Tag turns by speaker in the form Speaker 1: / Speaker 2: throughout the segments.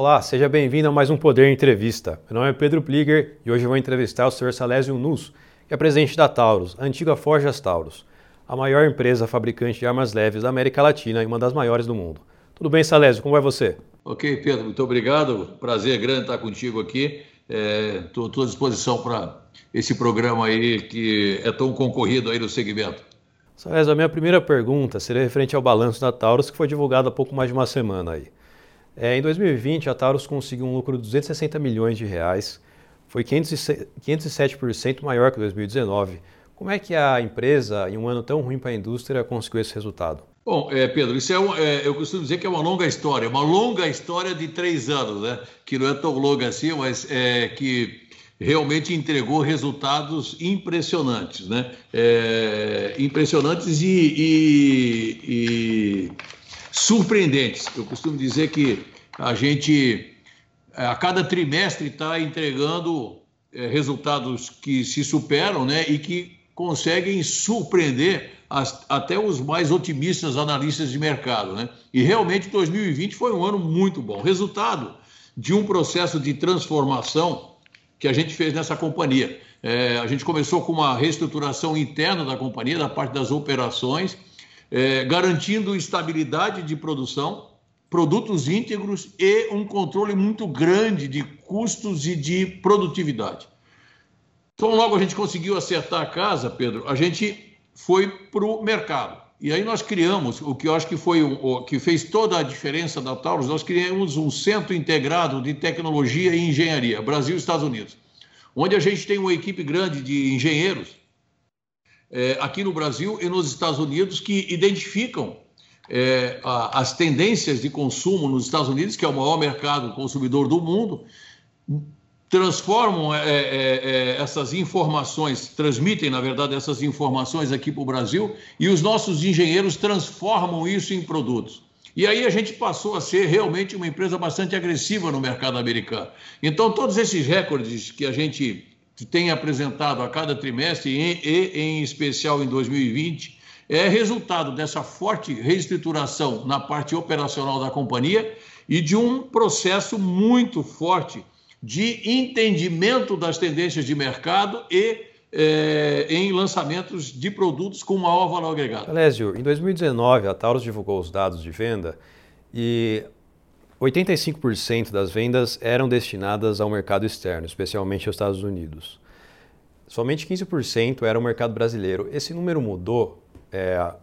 Speaker 1: Olá, seja bem-vindo a mais um Poder Entrevista. Meu nome é Pedro Pliger e hoje eu vou entrevistar o Sr. Salésio Nus, que é presidente da Taurus, a antiga Forjas Taurus, a maior empresa fabricante de armas leves da América Latina e uma das maiores do mundo. Tudo bem, Salésio? Como vai você?
Speaker 2: Ok, Pedro, muito obrigado. Prazer grande estar contigo aqui. Estou é, à disposição para esse programa aí que é tão concorrido aí no segmento.
Speaker 1: Salésio, a minha primeira pergunta seria referente ao balanço da Taurus, que foi divulgado há pouco mais de uma semana aí. É, em 2020, a Taurus conseguiu um lucro de 260 milhões de reais, foi 507% maior que 2019. Como é que a empresa, em um ano tão ruim para a indústria, conseguiu esse resultado?
Speaker 2: Bom, é, Pedro, isso é, um, é, eu costumo dizer que é uma longa história, uma longa história de três anos, né? Que não é tão longa assim, mas é que realmente entregou resultados impressionantes, né? É, impressionantes e, e, e surpreendentes. Eu costumo dizer que a gente, é, a cada trimestre, está entregando é, resultados que se superam né, e que conseguem surpreender as, até os mais otimistas analistas de mercado. Né? E realmente 2020 foi um ano muito bom. Resultado de um processo de transformação que a gente fez nessa companhia. É, a gente começou com uma reestruturação interna da companhia, da parte das operações, é, garantindo estabilidade de produção, produtos íntegros e um controle muito grande de custos e de produtividade. Então, logo a gente conseguiu acertar a casa, Pedro, a gente foi para o mercado. E aí nós criamos, o que eu acho que foi o que fez toda a diferença da Taurus, nós criamos um centro integrado de tecnologia e engenharia, Brasil e Estados Unidos, onde a gente tem uma equipe grande de engenheiros é, aqui no Brasil e nos Estados Unidos que identificam é, a, as tendências de consumo nos Estados Unidos, que é o maior mercado consumidor do mundo, transformam é, é, é essas informações, transmitem, na verdade, essas informações aqui para o Brasil e os nossos engenheiros transformam isso em produtos. E aí a gente passou a ser realmente uma empresa bastante agressiva no mercado americano. Então, todos esses recordes que a gente tem apresentado a cada trimestre e, e, em especial em 2020 é resultado dessa forte reestruturação na parte operacional da companhia e de um processo muito forte de entendimento das tendências de mercado e é, em lançamentos de produtos com maior valor agregado.
Speaker 1: Alésio, em 2019 a Taurus divulgou os dados de venda e 85% das vendas eram destinadas ao mercado externo, especialmente aos Estados Unidos. Somente 15% era o mercado brasileiro. Esse número mudou é,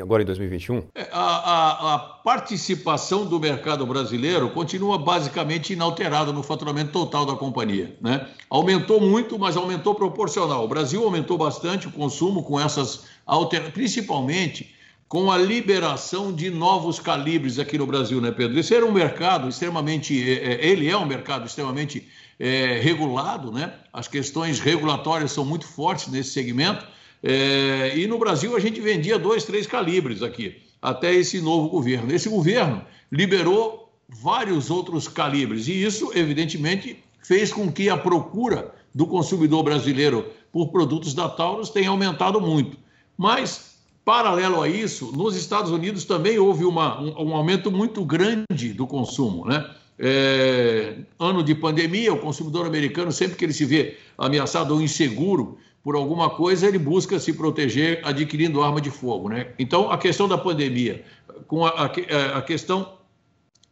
Speaker 1: agora em 2021?
Speaker 2: É, a, a, a, participação do mercado brasileiro continua basicamente inalterada no faturamento total da companhia. Né? Aumentou muito, mas aumentou proporcional. O Brasil aumentou bastante o consumo com essas alterações, principalmente com a liberação de novos calibres aqui no Brasil, né, Pedro? Esse era um mercado extremamente, é, é, ele é um mercado extremamente é, regulado, né? As questões regulatórias são muito fortes nesse segmento. É, e no Brasil a gente vendia dois, três calibres aqui, até esse novo governo. Esse governo liberou vários outros calibres, e isso, evidentemente, fez com que a procura do consumidor brasileiro por produtos da Taurus tenha aumentado muito. Mas Paralelo a isso, nos Estados Unidos também houve uma, um, um, aumento muito grande do consumo. Né? É, ano de pandemia, o consumidor americano, sempre que ele se vê ameaçado ou inseguro por alguma coisa, ele busca se proteger adquirindo arma de fogo. Né? Então, a questão da pandemia, com a, a, a questão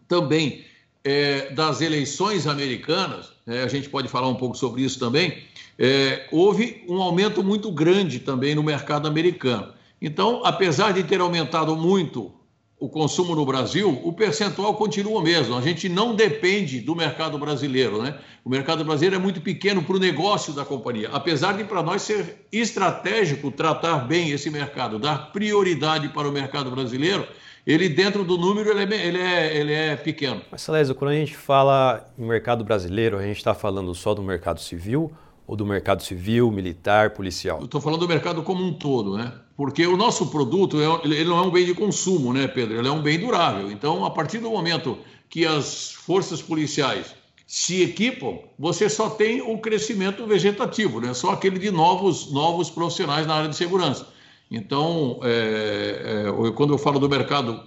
Speaker 2: também é, das eleições americanas, né, a gente pode falar um pouco sobre isso também, é, houve um aumento muito grande também no mercado americano. Então, apesar de ter aumentado muito o consumo no Brasil, o percentual continua o mesmo. A gente não depende do mercado brasileiro, né? O mercado brasileiro é muito pequeno para o negócio da companhia, apesar de para nós ser estratégico tratar bem esse mercado, dar prioridade para o mercado brasileiro. Ele dentro do número ele é, ele é, ele é pequeno.
Speaker 1: Mas Salésio, quando a gente fala em mercado brasileiro, a gente está falando só do mercado civil ou do mercado civil, militar, policial?
Speaker 2: Estou falando do mercado como um todo, né? Porque o nosso produto é ele não é um bem de consumo, né, Pedro? Ele é um bem durável. Então, a partir do momento que as forças policiais se equipam, você só tem o crescimento vegetativo, né? Só aquele de novos novos profissionais na área de segurança. Então, é, é, quando eu falo do mercado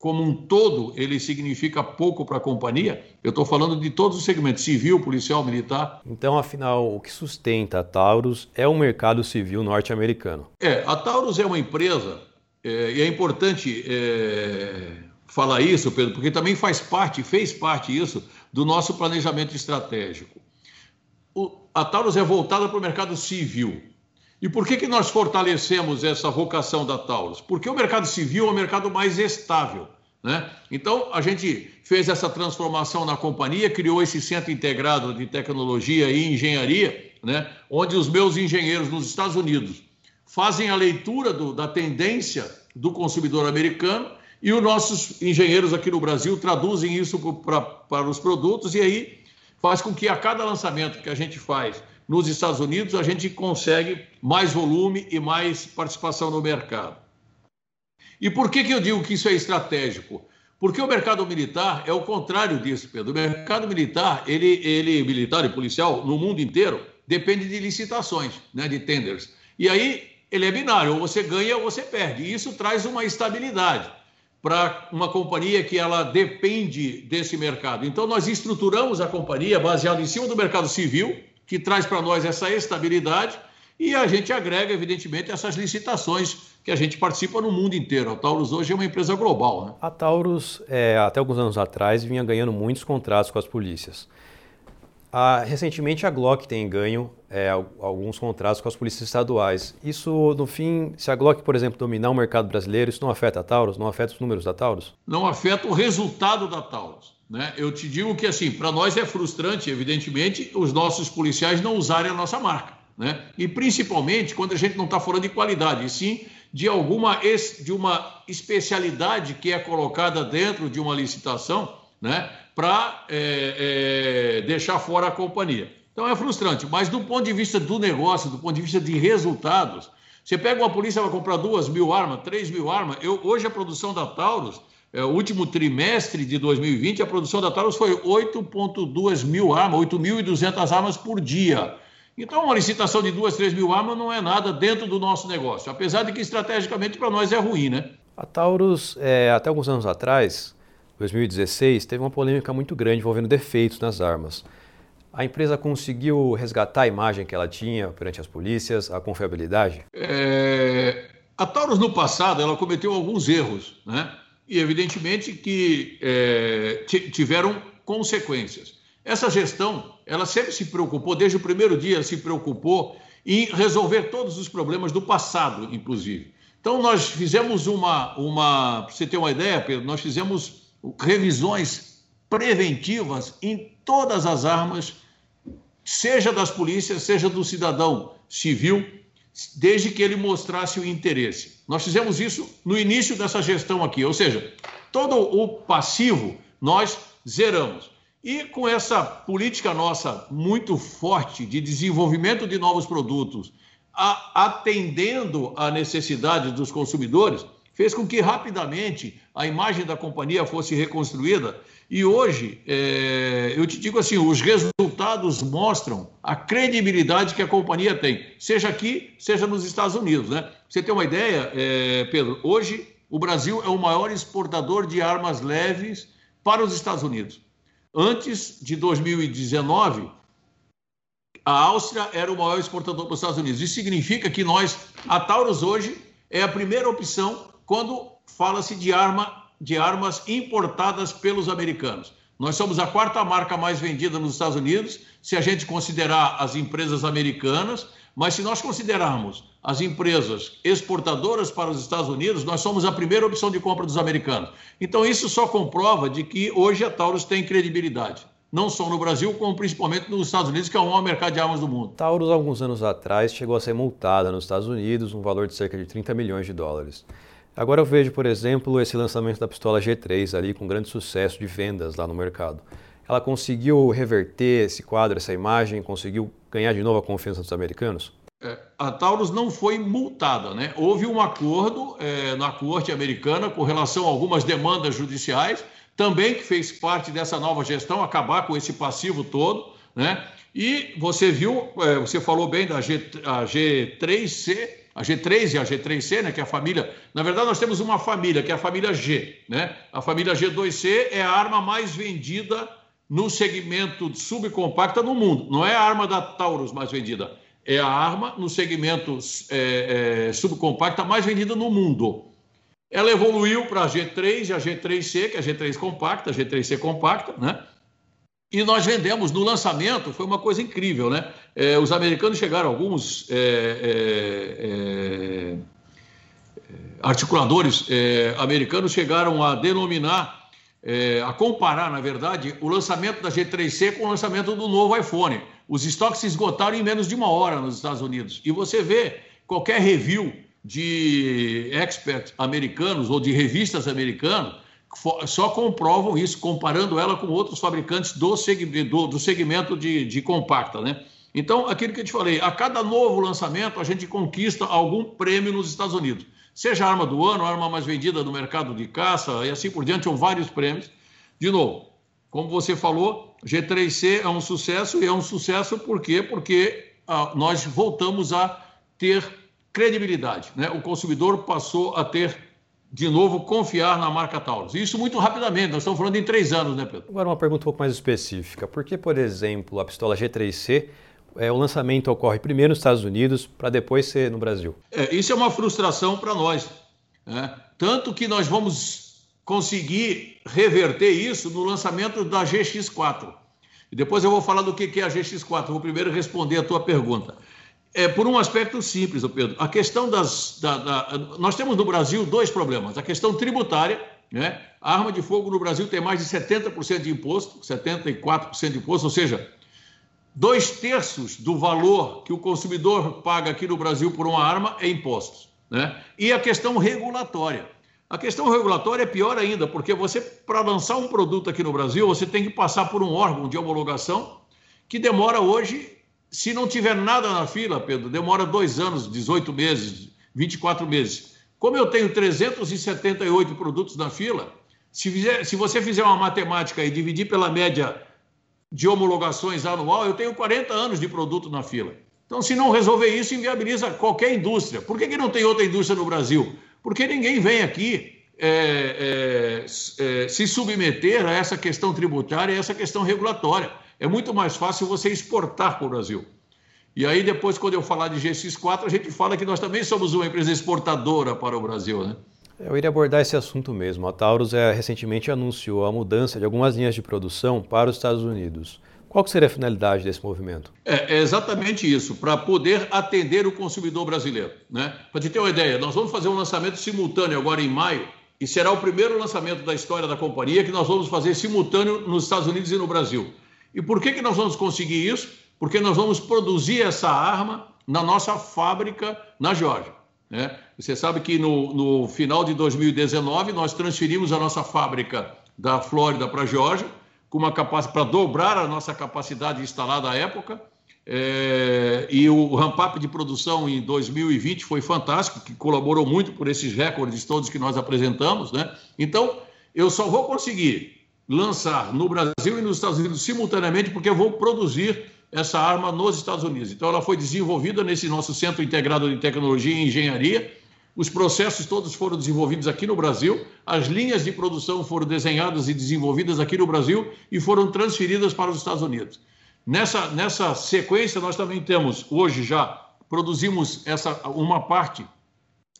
Speaker 2: como um todo, ele significa pouco para a companhia? Eu estou falando de todos os segmentos, civil, policial, militar.
Speaker 1: Então, afinal, o que sustenta a Taurus é o mercado civil norte-americano.
Speaker 2: É, a Taurus é uma empresa, é, e é importante é, falar isso, Pedro, porque também faz parte, fez parte isso, do nosso planejamento estratégico. O, a Taurus é voltada para o mercado civil. E por que, que nós fortalecemos essa vocação da Taurus? Porque o mercado civil é o mercado mais estável. Né? Então, a gente fez essa transformação na companhia, criou esse centro integrado de tecnologia e engenharia, né? onde os meus engenheiros nos Estados Unidos fazem a leitura do, da tendência do consumidor americano e os nossos engenheiros aqui no Brasil traduzem isso para os produtos e aí faz com que a cada lançamento que a gente faz nos Estados Unidos, a gente consegue mais volume e mais participação no mercado. E por que, que eu digo que isso é estratégico? Porque o mercado militar é o contrário disso, Pedro. O mercado militar, ele, ele militar e policial, no mundo inteiro, depende de licitações, né, de tenders. E aí ele é binário, ou você ganha ou você perde. E isso traz uma estabilidade para uma companhia que ela depende desse mercado. Então nós estruturamos a companhia baseada em cima do mercado civil, que traz para nós essa estabilidade e a gente agrega, evidentemente, essas licitações que a gente participa no mundo inteiro. A Taurus hoje é uma empresa global. Né?
Speaker 1: A Taurus, é, até alguns anos atrás, vinha ganhando muitos contratos com as polícias. Ah, recentemente, a Glock tem ganho é, alguns contratos com as polícias estaduais. Isso, no fim, se a Glock, por exemplo, dominar o mercado brasileiro, isso não afeta a Taurus? Não afeta os números da Taurus?
Speaker 2: Não afeta o resultado da Taurus. Né? Eu te digo que, assim, para nós é frustrante, evidentemente, os nossos policiais não usarem a nossa marca. Né? E principalmente quando a gente não está falando de qualidade, e sim de alguma de uma especialidade que é colocada dentro de uma licitação né? Para é, é, deixar fora a companhia. Então é frustrante, mas do ponto de vista do negócio, do ponto de vista de resultados, você pega uma polícia vai comprar duas mil armas, três mil armas. Eu, hoje a produção da Taurus é, o último trimestre de 2020, a produção da Taurus foi 8,2 mil armas, 8.200 armas por dia. Então, uma licitação de 2, 3 mil armas não é nada dentro do nosso negócio, apesar de que estrategicamente para nós é ruim, né?
Speaker 1: A Taurus, é, até alguns anos atrás, 2016, teve uma polêmica muito grande envolvendo defeitos nas armas. A empresa conseguiu resgatar a imagem que ela tinha perante as polícias, a confiabilidade?
Speaker 2: É... A Taurus, no passado, ela cometeu alguns erros, né? e, evidentemente, que é, tiveram consequências. Essa gestão, ela sempre se preocupou, desde o primeiro dia, se preocupou em resolver todos os problemas do passado, inclusive. Então, nós fizemos uma, uma para você ter uma ideia, Pedro, nós fizemos revisões preventivas em todas as armas, seja das polícias, seja do cidadão civil, desde que ele mostrasse o interesse. Nós fizemos isso no início dessa gestão aqui, ou seja, todo o passivo nós zeramos. E com essa política nossa muito forte de desenvolvimento de novos produtos, atendendo à necessidade dos consumidores, fez com que rapidamente a imagem da companhia fosse reconstruída. E hoje, é, eu te digo assim, os resultados mostram a credibilidade que a companhia tem, seja aqui, seja nos Estados Unidos. Né? Você tem uma ideia, é, Pedro? Hoje, o Brasil é o maior exportador de armas leves para os Estados Unidos. Antes de 2019, a Áustria era o maior exportador para os Estados Unidos. Isso significa que nós, a Taurus hoje, é a primeira opção quando fala-se de, arma, de armas importadas pelos americanos. Nós somos a quarta marca mais vendida nos Estados Unidos, se a gente considerar as empresas americanas, mas se nós considerarmos as empresas exportadoras para os Estados Unidos, nós somos a primeira opção de compra dos americanos. Então, isso só comprova de que hoje a Taurus tem credibilidade. Não só no Brasil, como principalmente nos Estados Unidos, que é o maior mercado de armas do mundo.
Speaker 1: Taurus, alguns anos atrás, chegou a ser multada nos Estados Unidos, um valor de cerca de 30 milhões de dólares. Agora eu vejo, por exemplo, esse lançamento da pistola G3 ali com grande sucesso de vendas lá no mercado. Ela conseguiu reverter esse quadro, essa imagem, conseguiu ganhar de novo a confiança dos americanos?
Speaker 2: É, a Taurus não foi multada, né? Houve um acordo é, na corte americana com relação a algumas demandas judiciais, também que fez parte dessa nova gestão, acabar com esse passivo todo, né? E você viu, é, você falou bem da G, G3C, a G3 e a G3C, né, que é a família. Na verdade, nós temos uma família, que é a família G. Né? A família G2C é a arma mais vendida no segmento subcompacta no mundo. Não é a arma da Taurus mais vendida, é a arma no segmento é, é, subcompacta mais vendida no mundo. Ela evoluiu para a G3 e a G3C, que é a G3 compacta, a G3C compacta, né? E nós vendemos no lançamento, foi uma coisa incrível, né? É, os americanos chegaram, alguns é, é, é articuladores é, americanos chegaram a denominar, é, a comparar, na verdade, o lançamento da G3C com o lançamento do novo iPhone. Os estoques se esgotaram em menos de uma hora nos Estados Unidos. E você vê qualquer review de experts americanos ou de revistas americanas só comprovam isso, comparando ela com outros fabricantes do, segmento, do segmento de, de compacta, né? Então, aquilo que eu te falei, a cada novo lançamento a gente conquista algum prêmio nos Estados Unidos. Seja a arma do ano, a arma mais vendida no mercado de caça e assim por diante, são vários prêmios. De novo, como você falou, G3C é um sucesso e é um sucesso por quê? Porque ah, nós voltamos a ter credibilidade. Né? O consumidor passou a ter, de novo, confiar na marca Taurus. Isso muito rapidamente, nós estamos falando em três anos, né, Pedro?
Speaker 1: Agora, uma pergunta um pouco mais específica. Por que, por exemplo, a pistola G3C, é, o lançamento ocorre primeiro nos Estados Unidos para depois ser no Brasil?
Speaker 2: É, isso é uma frustração para nós. Né? Tanto que nós vamos conseguir reverter isso no lançamento da GX4. E depois eu vou falar do que é a GX4. Vou primeiro responder a tua pergunta. É, por um aspecto simples, Pedro. A questão das. Da, da, nós temos no Brasil dois problemas. A questão tributária, né? A arma de fogo no Brasil tem mais de 70% de imposto, 74% de imposto, ou seja, dois terços do valor que o consumidor paga aqui no Brasil por uma arma é impostos. Né? E a questão regulatória. A questão regulatória é pior ainda, porque você, para lançar um produto aqui no Brasil, você tem que passar por um órgão de homologação que demora hoje se não tiver nada na fila, Pedro, demora dois anos, 18 meses, 24 meses. Como eu tenho 378 produtos na fila, se, fizer, se você fizer uma matemática e dividir pela média de homologações anual, eu tenho 40 anos de produto na fila. Então, se não resolver isso, inviabiliza qualquer indústria. Por que, que não tem outra indústria no Brasil? Porque ninguém vem aqui é, é, é, se submeter a essa questão tributária e essa questão regulatória é muito mais fácil você exportar para o Brasil. E aí, depois, quando eu falar de GX4, a gente fala que nós também somos uma empresa exportadora para o Brasil, né?
Speaker 1: Eu iria abordar esse assunto mesmo. A Taurus é, recentemente anunciou a mudança de algumas linhas de produção para os Estados Unidos. Qual seria a finalidade desse movimento?
Speaker 2: É, é exatamente isso, para poder atender o consumidor brasileiro. Né? Para te ter uma ideia, nós vamos fazer um lançamento simultâneo agora em maio, e será o primeiro lançamento da história da companhia que nós vamos fazer simultâneo nos Estados Unidos e no Brasil. E por que, que nós vamos conseguir isso? Porque nós vamos produzir essa arma na nossa fábrica na Geórgia. Né? Você sabe que no, no final de 2019 nós transferimos a nossa fábrica da Flórida para a Geórgia, com uma capacidade para dobrar a nossa capacidade instalada à época. É, e o ramp-up de produção em 2020 foi fantástico, que colaborou muito por esses recordes todos que nós apresentamos. Né? Então, eu só vou conseguir lançar no Brasil e nos Estados Unidos simultaneamente, porque eu vou produzir essa arma nos Estados Unidos. Então, ela foi desenvolvida nesse nosso Centro Integrado de Tecnologia e Engenharia. Os processos todos foram desenvolvidos aqui no Brasil, as linhas de produção foram desenhadas e desenvolvidas aqui no Brasil e foram transferidas para os Estados Unidos. Nessa, nessa sequência, nós também temos, hoje já, produzimos essa, uma parte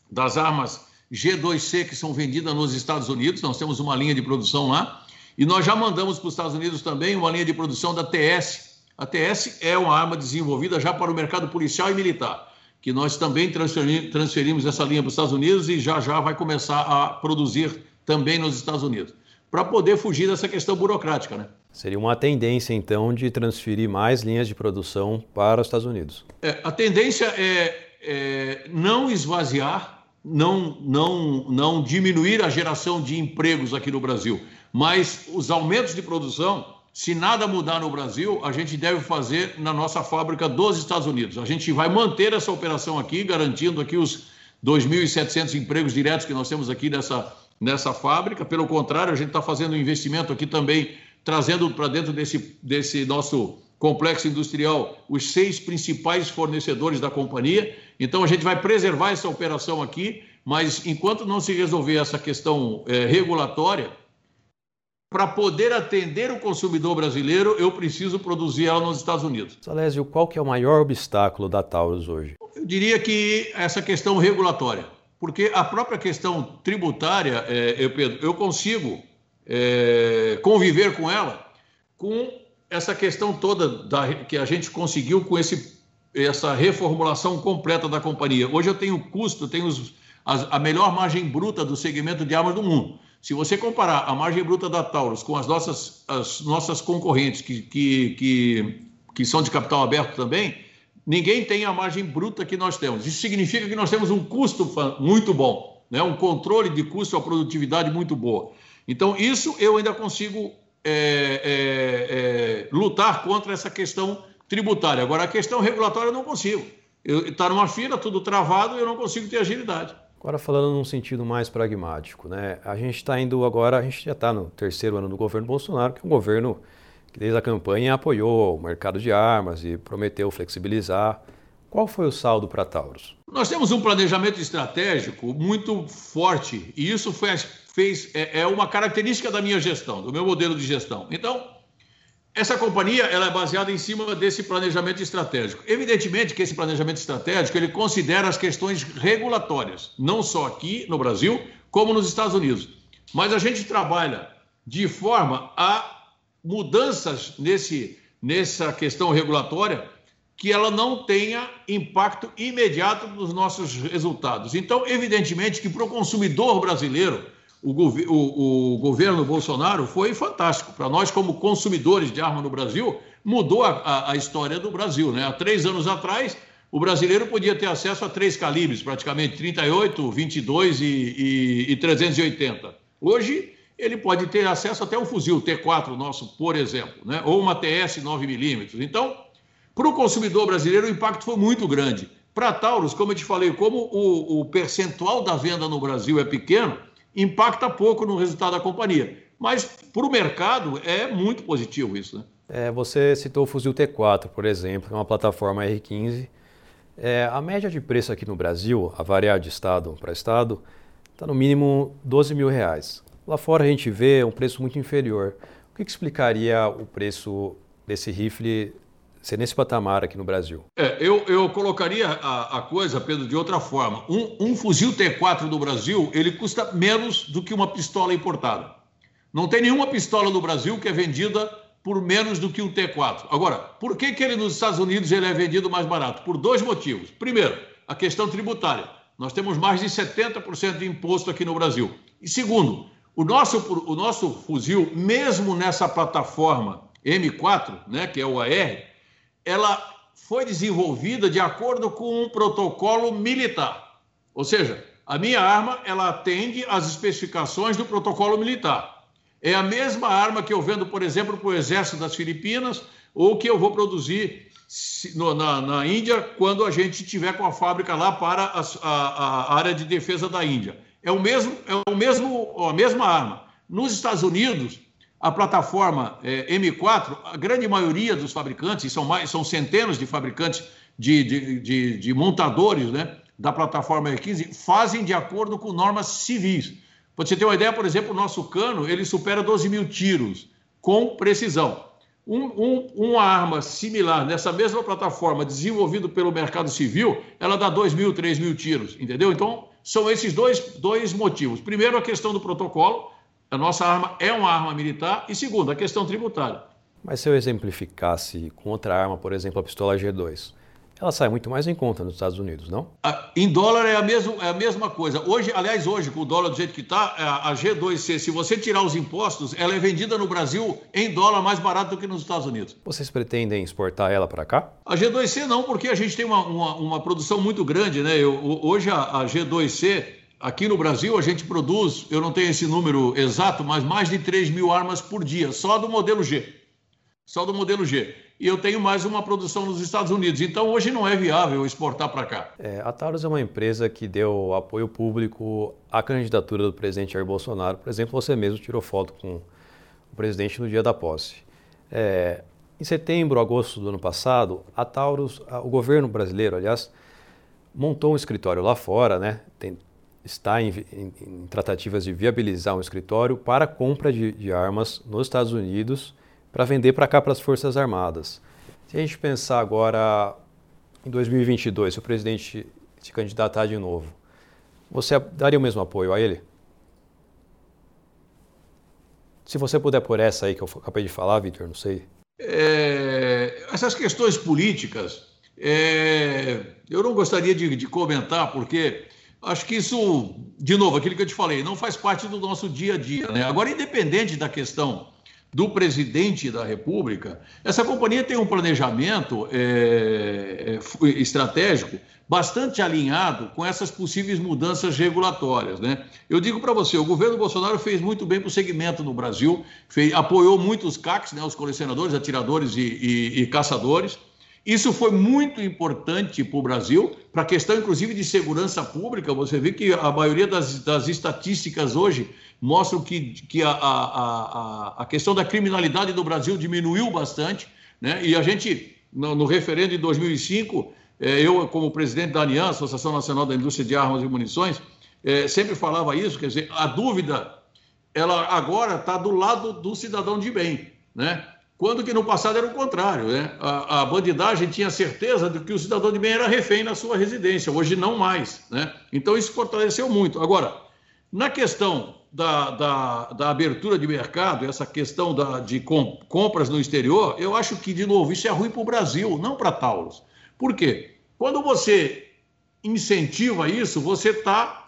Speaker 2: das armas G2C que são vendidas nos Estados Unidos, nós temos uma linha de produção lá, e nós já mandamos para os Estados Unidos também uma linha de produção da TS. A TS é uma arma desenvolvida já para o mercado policial e militar, que nós também transferimos essa linha para os Estados Unidos e já já vai começar a produzir também nos Estados Unidos, para poder fugir dessa questão burocrática, né?
Speaker 1: Seria uma tendência, então, de transferir mais linhas de produção para os Estados Unidos.
Speaker 2: É, a tendência é, é não esvaziar, não, não, não diminuir a geração de empregos aqui no Brasil. Mas os aumentos de produção, se nada mudar no Brasil, a gente deve fazer na nossa fábrica dos Estados Unidos. A gente vai manter essa operação aqui, garantindo aqui os 2.700 empregos diretos que nós temos aqui nessa, nessa fábrica. Pelo contrário, a gente está fazendo um investimento aqui também, trazendo para dentro desse, desse nosso complexo industrial os seis principais fornecedores da companhia. Então, a gente vai preservar essa operação aqui, mas enquanto não se resolver essa questão é, regulatória, para poder atender o consumidor brasileiro, eu preciso produzir ela nos Estados Unidos.
Speaker 1: Salésio, qual que é o maior obstáculo da Taurus hoje?
Speaker 2: Eu diria que essa questão regulatória, porque a própria questão tributária, é, eu, Pedro, eu consigo é, conviver com ela com essa questão toda da, que a gente conseguiu com esse, essa reformulação completa da companhia. Hoje eu tenho custo, tenho os, a, a melhor margem bruta do segmento de armas do mundo. Se você comparar a margem bruta da Taurus com as nossas, as nossas concorrentes, que, que, que, que são de capital aberto também, ninguém tem a margem bruta que nós temos. Isso significa que nós temos um custo muito bom, né? um controle de custo, a produtividade muito boa. Então, isso eu ainda consigo é, é, é, lutar contra essa questão tributária. Agora, a questão regulatória eu não consigo. Está numa fila, tudo travado, eu não consigo ter agilidade.
Speaker 1: Agora falando num sentido mais pragmático, né? A gente está indo agora, a gente já está no terceiro ano do governo Bolsonaro, que é um governo que desde a campanha apoiou o mercado de armas e prometeu flexibilizar. Qual foi o saldo para Taurus?
Speaker 2: Nós temos um planejamento estratégico muito forte e isso foi, fez, é, é uma característica da minha gestão, do meu modelo de gestão. Então, essa companhia ela é baseada em cima desse planejamento estratégico. Evidentemente que esse planejamento estratégico ele considera as questões regulatórias, não só aqui no Brasil, como nos Estados Unidos. Mas a gente trabalha de forma a mudanças nesse, nessa questão regulatória que ela não tenha impacto imediato nos nossos resultados. Então, evidentemente que para o consumidor brasileiro, o, o, o, governo Bolsonaro foi fantástico. Para nós, como consumidores de arma no Brasil, mudou a, a, a, história do Brasil. Né? Há três anos atrás, o brasileiro podia ter acesso a três calibres, praticamente 38, 22 e, e, e 380. Hoje, ele pode ter acesso até um fuzil T4 nosso, por exemplo, né? ou uma TS 9mm. Então, para o consumidor brasileiro, o impacto foi muito grande. Para Taurus, como eu te falei, como o, o percentual da venda no Brasil é pequeno, impacta pouco no resultado da companhia. Mas para o mercado é muito positivo isso. Né?
Speaker 1: É, você citou o fuzil T4, por exemplo, que é uma plataforma R15. É, a média de preço aqui no Brasil, a variar de estado para estado, está no mínimo 12 mil reais. Lá fora a gente vê um preço muito inferior. O que, que explicaria o preço desse rifle ser nesse patamar aqui no Brasil?
Speaker 2: É, eu, eu colocaria a, a, coisa, Pedro, de outra forma. Um, um fuzil T4 no Brasil, ele custa menos do que uma pistola importada. Não tem nenhuma pistola no Brasil que é vendida por menos do que um T4. Agora, por que, que ele nos Estados Unidos ele é vendido mais barato? Por dois motivos. Primeiro, a questão tributária. Nós temos mais de 70% de imposto aqui no Brasil. E segundo, o nosso, o nosso fuzil, mesmo nessa plataforma M4, né, que é o AR, ela foi desenvolvida de acordo com um protocolo militar. Ou seja, a minha arma ela atende às especificações do protocolo militar. É a mesma arma que eu vendo, por exemplo, para o Exército das Filipinas ou que eu vou produzir na, na Índia quando a gente tiver com a fábrica lá para a, a, a área de defesa da Índia. É o mesmo, é o mesmo, a mesma arma. Nos Estados Unidos, a plataforma é, M4, a grande maioria dos fabricantes, são, mais, são centenas de fabricantes de, de, de, de montadores né, da plataforma E15, fazem de acordo com normas civis. Para você ter uma ideia, por exemplo, o nosso cano ele supera 12 mil tiros com precisão. Um, um, uma arma similar nessa mesma plataforma, desenvolvida pelo mercado civil, ela dá 2 mil, 3 mil tiros, entendeu? Então, são esses dois, dois motivos. Primeiro, a questão do protocolo, a nossa arma é uma arma militar. E segundo, a questão tributária.
Speaker 1: Mas se eu exemplificasse com outra arma, por exemplo, a pistola G2, ela sai muito mais em conta nos Estados Unidos, não?
Speaker 2: em dólar é a, mesma, é a mesma coisa. Hoje, aliás, hoje, com o dólar do jeito que está, é, a G2C, se você tirar os impostos, ela é vendida no Brasil em dólar mais barato do que nos Estados Unidos.
Speaker 1: Vocês pretendem exportar ela para cá?
Speaker 2: A G2C não, porque a gente tem uma, uma, uma produção muito grande, né? Eu, hoje a, a G2C Aqui no Brasil, a gente produz, eu não tenho esse número exato, mas mais de 3 mil armas por dia, só do modelo G. Só do modelo G. E eu tenho mais uma produção nos Estados Unidos. Então, hoje não é viável exportar para cá.
Speaker 1: É, a Taurus é uma empresa que deu apoio público à candidatura do presidente Jair Bolsonaro. Por exemplo, você mesmo tirou foto com o presidente no dia da posse. É, em setembro, agosto do ano passado, a Taurus, o governo brasileiro, aliás, montou um escritório lá fora, né? Tem, está em, em, em, tratativas de viabilizar um escritório para compra de, de armas nos Estados Unidos para vender para cá para as Forças Armadas. Se a gente pensar agora em 2022, se o presidente se candidatar de novo, você daria o mesmo apoio a ele? Se você puder por essa aí que eu acabei de falar, Vitor, não sei.
Speaker 2: É, essas questões políticas, é, eu não gostaria de, de, comentar, porque acho que isso, de novo, aquilo que eu te falei, não faz parte do nosso dia a dia. Né? Agora, independente da questão do presidente da República, essa companhia tem um planejamento é, é, estratégico bastante alinhado com essas possíveis mudanças regulatórias. Né? Eu digo para você, o governo Bolsonaro fez muito bem para o segmento no Brasil, fez, apoiou muito os CACs, né, os colecionadores, atiradores e, e, e caçadores. Isso foi muito importante para o Brasil, para a questão, inclusive, de segurança pública. Você vê que a maioria das, das estatísticas hoje mostram que, que a, a, a, a, questão da criminalidade no Brasil diminuiu bastante. Né? E a gente, no, no referendo de 2005, é, eu, como presidente da ANIAN, Associação Nacional da Indústria de Armas e Munições, é, sempre falava isso, quer dizer, a dúvida, ela agora está do lado do cidadão de bem, né? Quando que no passado era o contrário. Né? A, a, bandidagem tinha certeza de que o cidadão de bem era refém na sua residência, hoje não mais. Né? Então isso fortaleceu muito. Agora, na questão da, da, da abertura de mercado, essa questão da, de compras no exterior, eu acho que, de novo, isso é ruim para o Brasil, não para Taurus. Por quê? Quando você incentiva isso, você está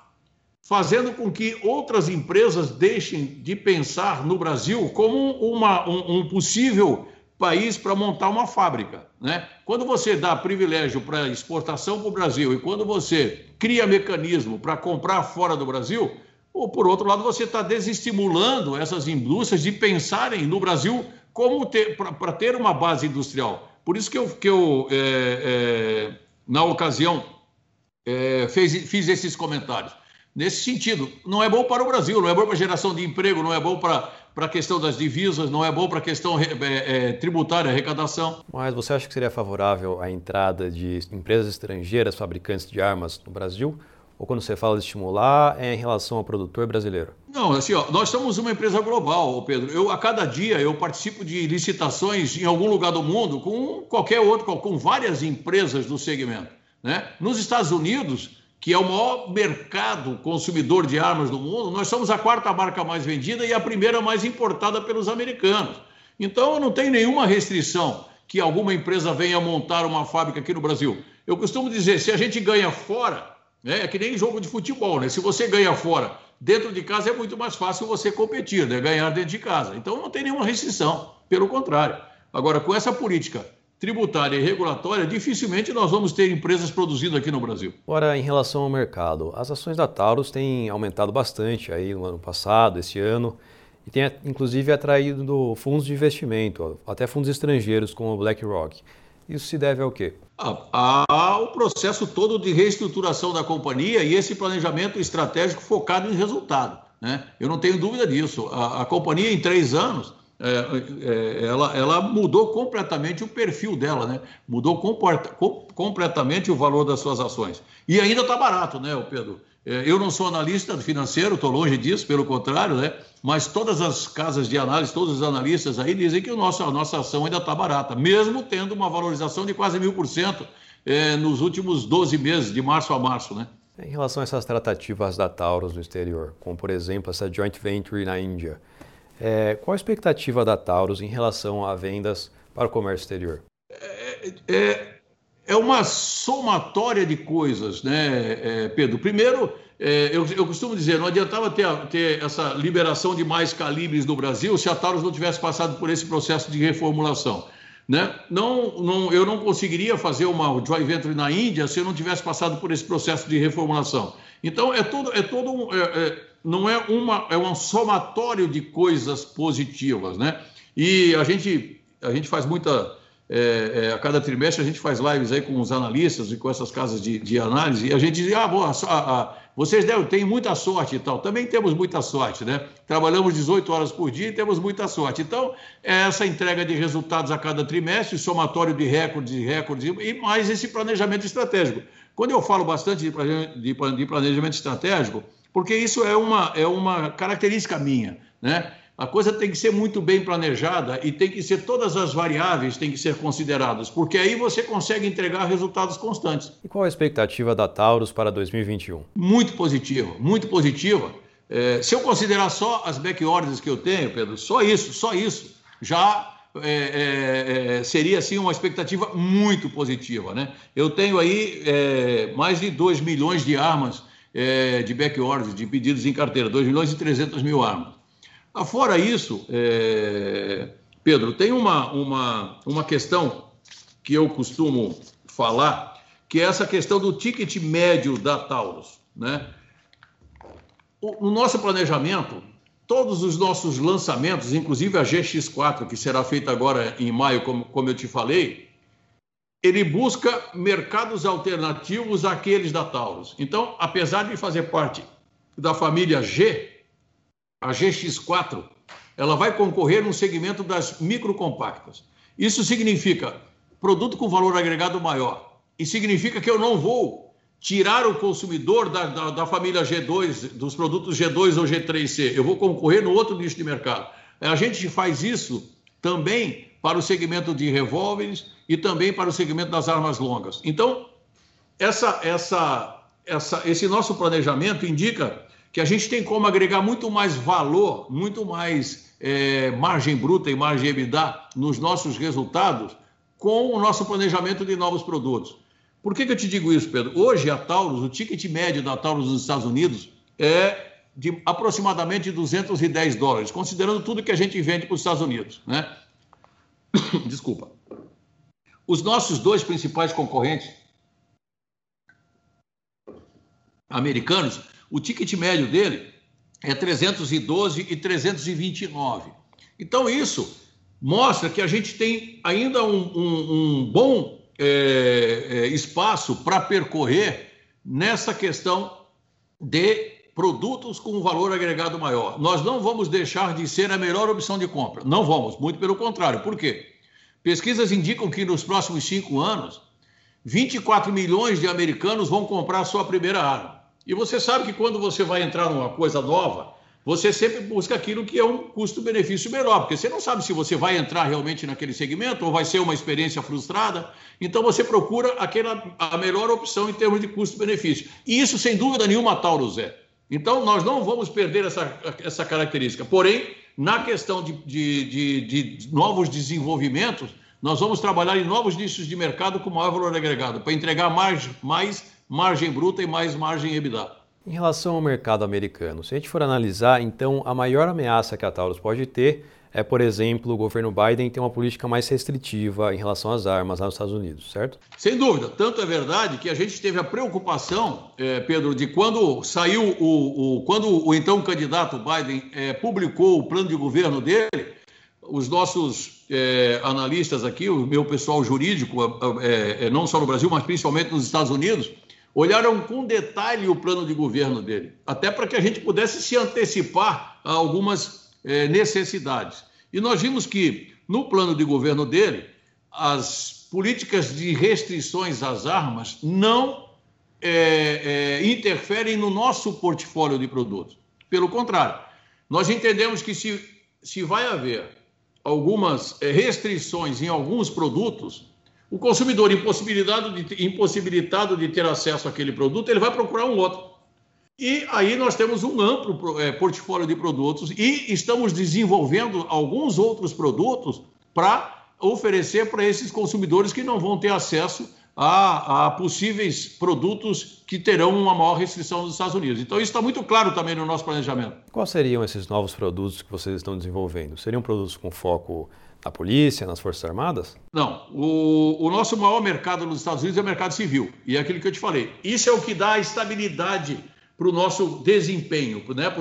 Speaker 2: fazendo com que outras empresas deixem de pensar no Brasil como uma, um, um possível país para montar uma fábrica. Né? Quando você dá privilégio para exportação para o Brasil e quando você cria mecanismo para comprar fora do Brasil, ou por outro lado, você está desestimulando essas indústrias de pensarem no Brasil como para ter uma base industrial. Por isso que eu, que eu é, é, na ocasião, é, fez, fiz esses comentários nesse sentido. Não é bom para o Brasil, não é bom para a geração de emprego, não é bom para, para a questão das divisas, não é bom para a questão é, é, tributária, arrecadação.
Speaker 1: Mas você acha que seria favorável a entrada de empresas estrangeiras fabricantes de armas no Brasil? Ou quando você fala de estimular, é em relação ao produtor brasileiro?
Speaker 2: Não, assim, ó, nós somos uma empresa global, Pedro. Eu, a cada dia eu participo de licitações em algum lugar do mundo com qualquer outro, com várias empresas do segmento. Né? Nos Estados Unidos, que é o maior mercado consumidor de armas do mundo, nós somos a quarta marca mais vendida e a primeira mais importada pelos americanos. Então, não tem nenhuma restrição que alguma empresa venha montar uma fábrica aqui no Brasil. Eu costumo dizer, se a gente ganha fora, né, é que nem jogo de futebol, né? Se você ganha fora, dentro de casa é muito mais fácil você competir, né? ganhar dentro de casa. Então, não tem nenhuma restrição, pelo contrário. Agora, com essa política tributária e regulatória, dificilmente nós vamos ter empresas produzindo aqui no Brasil.
Speaker 1: Agora, em relação ao mercado, as ações da Taurus têm aumentado bastante aí no ano passado, esse ano, e tem inclusive atraído fundos de investimento, até fundos estrangeiros como o BlackRock. Isso se deve ao quê?
Speaker 2: Ao processo todo de reestruturação da companhia e esse planejamento estratégico focado em resultado. Né? Eu não tenho dúvida disso. A, a companhia, em três anos, é, é, ela, ela mudou completamente o perfil dela, né? Mudou comporta, com, completamente o valor das suas ações. E ainda está barato, né, Pedro? É, eu não sou analista financeiro, estou longe disso, pelo contrário, né? Mas todas as casas de análise, todos os analistas aí dizem que o nosso, a nossa ação ainda está barata, mesmo tendo uma valorização de quase mil por cento é, nos últimos 12 meses, de março a março, né?
Speaker 1: Em relação a essas tratativas da Taurus no exterior, como por exemplo essa joint venture na Índia, é, qual a expectativa da Taurus em relação a vendas para o comércio exterior?
Speaker 2: É, é, é uma somatória de coisas, né, é, Pedro? Primeiro, é, eu, eu, costumo dizer, não adiantava ter, ter, essa liberação de mais calibres no Brasil se a Taurus não tivesse passado por esse processo de reformulação. Né? Não, não, eu não conseguiria fazer uma joint venture na Índia se eu não tivesse passado por esse processo de reformulação. Então, é todo, é todo um, é, é, não é uma é um somatório de coisas positivas, né? E a gente a gente faz muita é, é, a cada trimestre a gente faz lives aí com os analistas e com essas casas de, de análise e a gente diz ah, bom, a, a, vocês devem, têm muita sorte e tal. Também temos muita sorte, né? Trabalhamos 18 horas por dia e temos muita sorte. Então, é essa entrega de resultados a cada trimestre, somatório de recordes e recordes, e mais esse planejamento estratégico. Quando eu falo bastante de planejamento estratégico, porque isso é uma, é uma característica minha, né? A coisa tem que ser muito bem planejada e tem que ser todas as variáveis têm que ser consideradas, porque aí você consegue entregar resultados constantes.
Speaker 1: E qual a expectativa da Taurus para 2021?
Speaker 2: Muito positiva, muito positiva. É, se eu considerar só as back orders que eu tenho, Pedro, só isso, só isso, já é, é, é seria assim uma expectativa muito positiva, né? Eu tenho aí é, mais de 2 milhões de armas é, de back orders, de pedidos em carteira, 2 milhões e 300 mil armas. Fora isso, é... Pedro, tem uma, uma, uma questão que eu costumo falar, que é essa questão do ticket médio da Taurus. Né? No nosso planejamento, todos os nossos lançamentos, inclusive a GX4, que será feita agora em maio, como, como eu te falei, ele busca mercados alternativos àqueles da Taurus. Então, apesar de fazer parte da família G, a GX4, ela vai concorrer no segmento das microcompactas. Isso significa produto com valor agregado maior. E significa que eu não vou tirar o consumidor da, da, da, família G2, dos produtos G2 ou G3C. Eu vou concorrer no outro nicho de mercado. A gente faz isso também para o segmento de revólveres e também para o segmento das armas longas. Então, essa, essa, essa, esse nosso planejamento indica que a gente tem como agregar muito mais valor, muito mais é, margem bruta e margem EBITDA nos nossos resultados com o nosso planejamento de novos produtos. Por que, que eu te digo isso, Pedro? Hoje a Taurus, o ticket médio da Taurus nos Estados Unidos é de aproximadamente 210 dólares, considerando tudo que a gente vende para os Estados Unidos, né? Desculpa. Os nossos dois principais concorrentes americanos o ticket médio dele é 312 e 329. Então, isso mostra que a gente tem ainda um, um, um bom é, é, espaço para percorrer nessa questão de produtos com valor agregado maior. Nós não vamos deixar de ser a melhor opção de compra. Não vamos, muito pelo contrário. Por quê? Pesquisas indicam que nos próximos cinco anos, 24 milhões de americanos vão comprar sua primeira arma. E você sabe que quando você vai entrar numa coisa nova, você sempre busca aquilo que é um custo-benefício melhor, porque você não sabe se você vai entrar realmente naquele segmento ou vai ser uma experiência frustrada. Então você procura aquela, a melhor opção em termos de custo-benefício. E isso, sem dúvida nenhuma, a Taurus é. Então nós não vamos perder essa, essa característica. Porém, na questão de, de, de, de novos desenvolvimentos, nós vamos trabalhar em novos nichos de mercado com maior valor agregado, para entregar mais, mais margem bruta e mais margem EBITDA.
Speaker 1: Em relação ao mercado americano, se a gente for analisar, então a maior ameaça que a Taurus pode ter é, por exemplo, o governo Biden ter uma política mais restritiva em relação às armas lá nos Estados Unidos, certo?
Speaker 2: Sem dúvida. Tanto é verdade que a gente teve a preocupação, é, Pedro, de quando saiu o, o, quando o então candidato Biden é, publicou o plano de governo dele, os nossos é, analistas aqui, o meu pessoal jurídico, é, é, não só no Brasil, mas principalmente nos Estados Unidos, olharam com detalhe o plano de governo dele, até para que a gente pudesse se antecipar a algumas é, necessidades. E nós vimos que, no plano de governo dele, as políticas de restrições às armas não é, é, interferem no nosso portfólio de produtos. Pelo contrário, nós entendemos que se, se vai haver algumas restrições em alguns produtos, o consumidor impossibilitado de, impossibilitado de ter acesso àquele produto, ele vai procurar um outro. E aí nós temos um amplo é, portfólio de produtos e estamos desenvolvendo alguns outros produtos para oferecer para esses consumidores que não vão ter acesso a, a, possíveis produtos que terão uma maior restrição nos Estados Unidos. Então, isso está muito claro também no nosso planejamento.
Speaker 1: Quais seriam esses novos produtos que vocês estão desenvolvendo? Seriam produtos com foco na polícia, nas Forças Armadas?
Speaker 2: Não. O, o, nosso maior mercado nos Estados Unidos é o mercado civil. E é aquilo que eu te falei. Isso é o que dá a estabilidade para o nosso desempenho, né?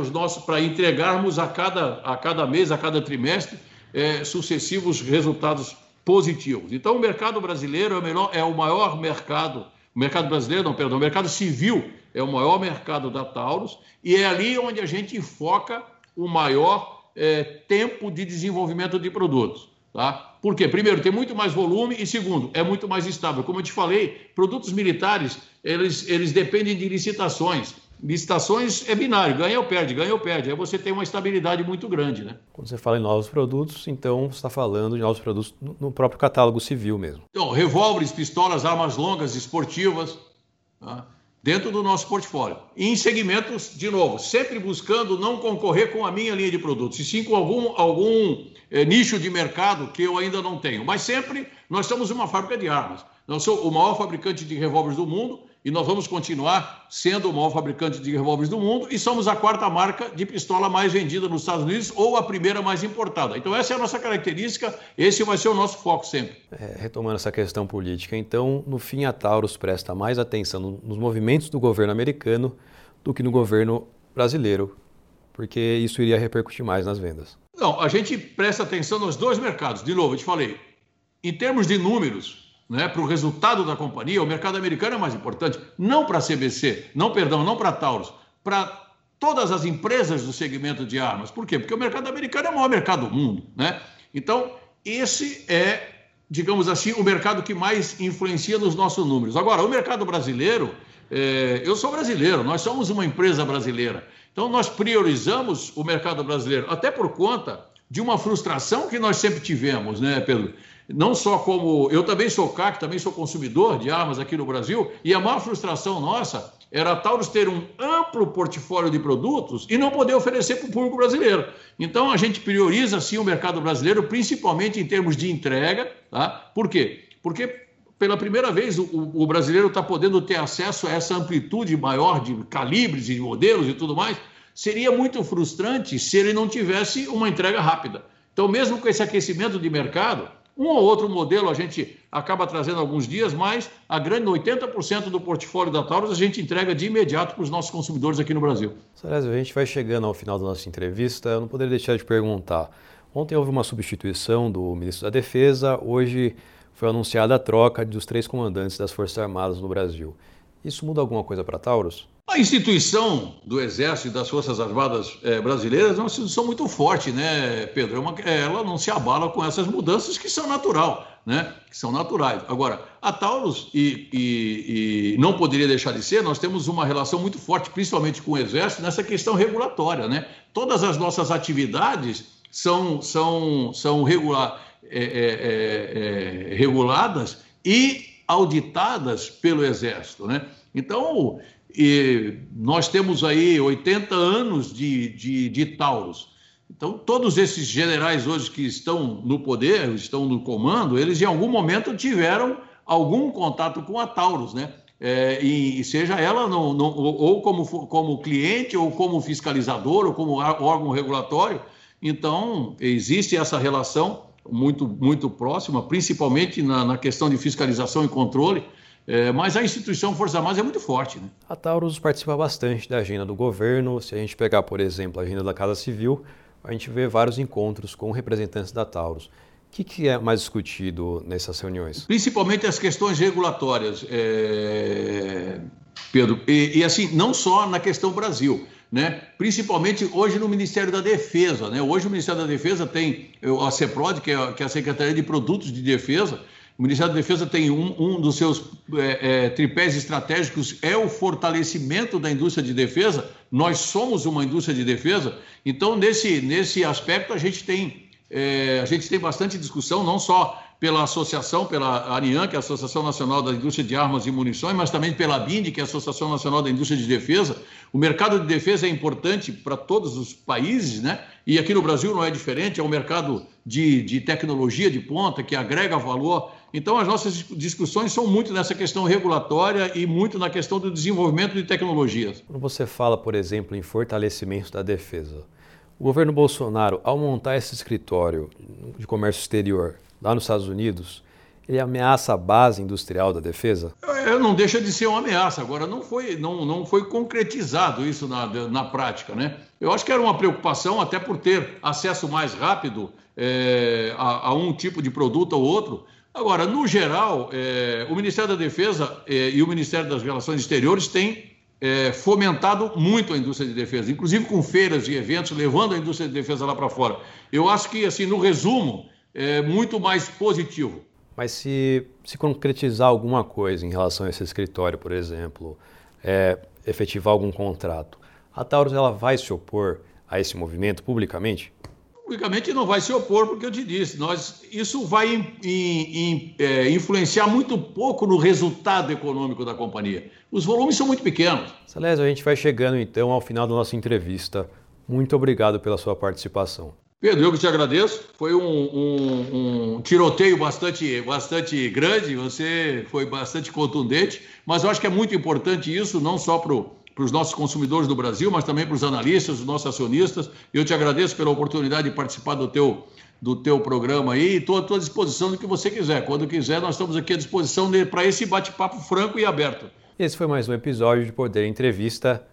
Speaker 2: para entregarmos a cada, a cada mês, a cada trimestre, é, sucessivos resultados positivos. Então, o mercado brasileiro é o, é o maior mercado, o mercado brasileiro, não, perdão, o mercado civil é o maior mercado da Taurus e é ali onde a gente foca o maior é, tempo de desenvolvimento de produtos. Tá? Por quê? Primeiro, tem muito mais volume e segundo, é muito mais estável. Como eu te falei, produtos militares, eles, eles dependem de licitações. Licitações é binário, ganha ou perde, ganha ou perde. Aí você tem uma estabilidade muito grande, né?
Speaker 1: Quando você fala em novos produtos, então você está falando de novos produtos no próprio catálogo civil mesmo.
Speaker 2: Então, revólveres, pistolas, armas longas, esportivas, tá? dentro do nosso portfólio. E em segmentos, de novo, sempre buscando não concorrer com a minha linha de produtos, e sim com algum, algum é, nicho de mercado que eu ainda não tenho. Mas sempre nós somos uma fábrica de armas. Nós somos o maior fabricante de revólveres do mundo e nós vamos continuar sendo o maior fabricante de revólveres do mundo e somos a quarta marca de pistola mais vendida nos Estados Unidos ou a primeira mais importada. Então, essa é a nossa característica, esse vai ser o nosso foco sempre.
Speaker 1: É, retomando essa questão política, então, no fim, a Taurus presta mais atenção nos movimentos do governo americano do que no governo brasileiro, porque isso iria repercutir mais nas vendas.
Speaker 2: Não, a gente presta atenção nos dois mercados. De novo, eu te falei, em termos de números, né, para o resultado da companhia, o mercado americano é mais importante, não para a CBC, não, perdão, não para a Taurus, para todas as empresas do segmento de armas. Por quê? Porque o mercado americano é o maior mercado do mundo. Né? Então, esse é, digamos assim, o mercado que mais influencia nos nossos números. Agora, o mercado brasileiro, é, eu sou brasileiro, nós somos uma empresa brasileira. Então, nós priorizamos o mercado brasileiro, até por conta de uma frustração que nós sempre tivemos, né, Pedro? Não só como. Eu também sou CAC, também sou consumidor de armas aqui no Brasil, e a maior frustração nossa era a Taurus ter um amplo portfólio de produtos e não poder oferecer para o público brasileiro. Então a gente prioriza sim o mercado brasileiro, principalmente em termos de entrega. Tá? Por quê? Porque pela primeira vez o, o brasileiro está podendo ter acesso a essa amplitude maior de calibres e modelos e tudo mais. Seria muito frustrante se ele não tivesse uma entrega rápida. Então, mesmo com esse aquecimento de mercado, um ou outro modelo a gente acaba trazendo alguns dias, mas a grande 80% do portfólio da Taurus a gente entrega de imediato para os nossos consumidores aqui no Brasil.
Speaker 1: Sarésio, a gente vai chegando ao final da nossa entrevista. Eu não poderia deixar de perguntar. Ontem houve uma substituição do ministro da Defesa, hoje foi anunciada a troca dos três comandantes das Forças Armadas no Brasil. Isso muda alguma coisa para Taurus?
Speaker 2: A instituição do Exército e das Forças Armadas é, brasileiras é uma instituição muito forte, né, Pedro? É uma, ela não se abala com essas mudanças que são natural, né? Que são naturais. Agora, a Taurus, e, e, e, não poderia deixar de ser, nós temos uma relação muito forte, principalmente com o Exército, nessa questão regulatória, né? Todas as nossas atividades são, são, são é, reguladas e auditadas pelo Exército, né? Então, e nós temos aí 80 anos de, de, de Taurus. Então, todos esses generais hoje que estão no poder, estão no comando, eles em algum momento tiveram algum contato com a Taurus, né? É, e seja ela no, no, ou como, como cliente, ou como fiscalizador, ou como órgão regulatório. Então, existe essa relação muito, muito próxima, principalmente na, na questão de fiscalização e controle. É, mas a instituição Forças Armadas é muito forte. Né?
Speaker 1: A Taurus participa bastante da agenda do governo. Se a gente pegar, por exemplo, a agenda da Casa Civil, a gente vê vários encontros com representantes da Taurus. O que, que é mais discutido nessas reuniões?
Speaker 2: Principalmente as questões regulatórias, é... Pedro. E, e, assim, não só na questão Brasil, né? principalmente hoje no Ministério da Defesa. Né? Hoje o Ministério da Defesa tem a CEPROD, que é, que é a Secretaria de Produtos de Defesa, o Ministério da Defesa tem um, um dos seus é, é, tripés estratégicos é o fortalecimento da indústria de defesa. Nós somos uma indústria de defesa, então nesse, nesse aspecto a gente tem é, a gente tem bastante discussão, não só pela associação, pela ANIAN, que é a Associação Nacional da Indústria de Armas e Munições, mas também pela BIND, que é a Associação Nacional da Indústria de Defesa. O mercado de defesa é importante para todos os países, né? E aqui no Brasil não é diferente, é um mercado de, de tecnologia de ponta que agrega valor. Então, as nossas discussões são muito nessa questão regulatória e muito na questão do desenvolvimento de tecnologias.
Speaker 1: Quando você fala, por exemplo, em fortalecimento da defesa, o governo Bolsonaro, ao montar esse escritório de comércio exterior, lá nos Estados Unidos, ele ameaça a base industrial da defesa?
Speaker 2: É, não deixa de ser uma ameaça. Agora, não foi, não, não foi concretizado isso na, na prática, né? Eu acho que era uma preocupação, até por ter acesso mais rápido é, a, a, um tipo de produto ou outro. Agora, no geral, é, o Ministério da Defesa é, e o Ministério das Relações Exteriores têm é, fomentado muito a indústria de defesa, inclusive com feiras e eventos, levando a indústria de defesa lá para fora. Eu acho que, assim, no resumo, é muito mais positivo.
Speaker 1: Mas se, se concretizar alguma coisa em relação a esse escritório, por exemplo, é, efetivar algum contrato, a Taurus ela vai se opor a esse movimento publicamente?
Speaker 2: Publicamente não vai se opor, porque eu te disse, nós, isso vai in, in, é, influenciar muito pouco no resultado econômico da companhia. Os volumes são muito pequenos.
Speaker 1: Salésio, a gente vai chegando então ao final da nossa entrevista. Muito obrigado pela sua participação.
Speaker 2: Pedro, eu que te agradeço. Foi um, um, um, tiroteio bastante, bastante grande, você foi bastante contundente, mas eu acho que é muito importante isso, não só para os nossos consumidores do Brasil, mas também para os analistas, os nossos acionistas. Eu te agradeço pela oportunidade de participar do teu, do teu programa aí estou à tua disposição do que você quiser. Quando quiser, nós estamos aqui à disposição para esse bate-papo franco e aberto.
Speaker 1: Esse foi mais um episódio de Poder Entrevista.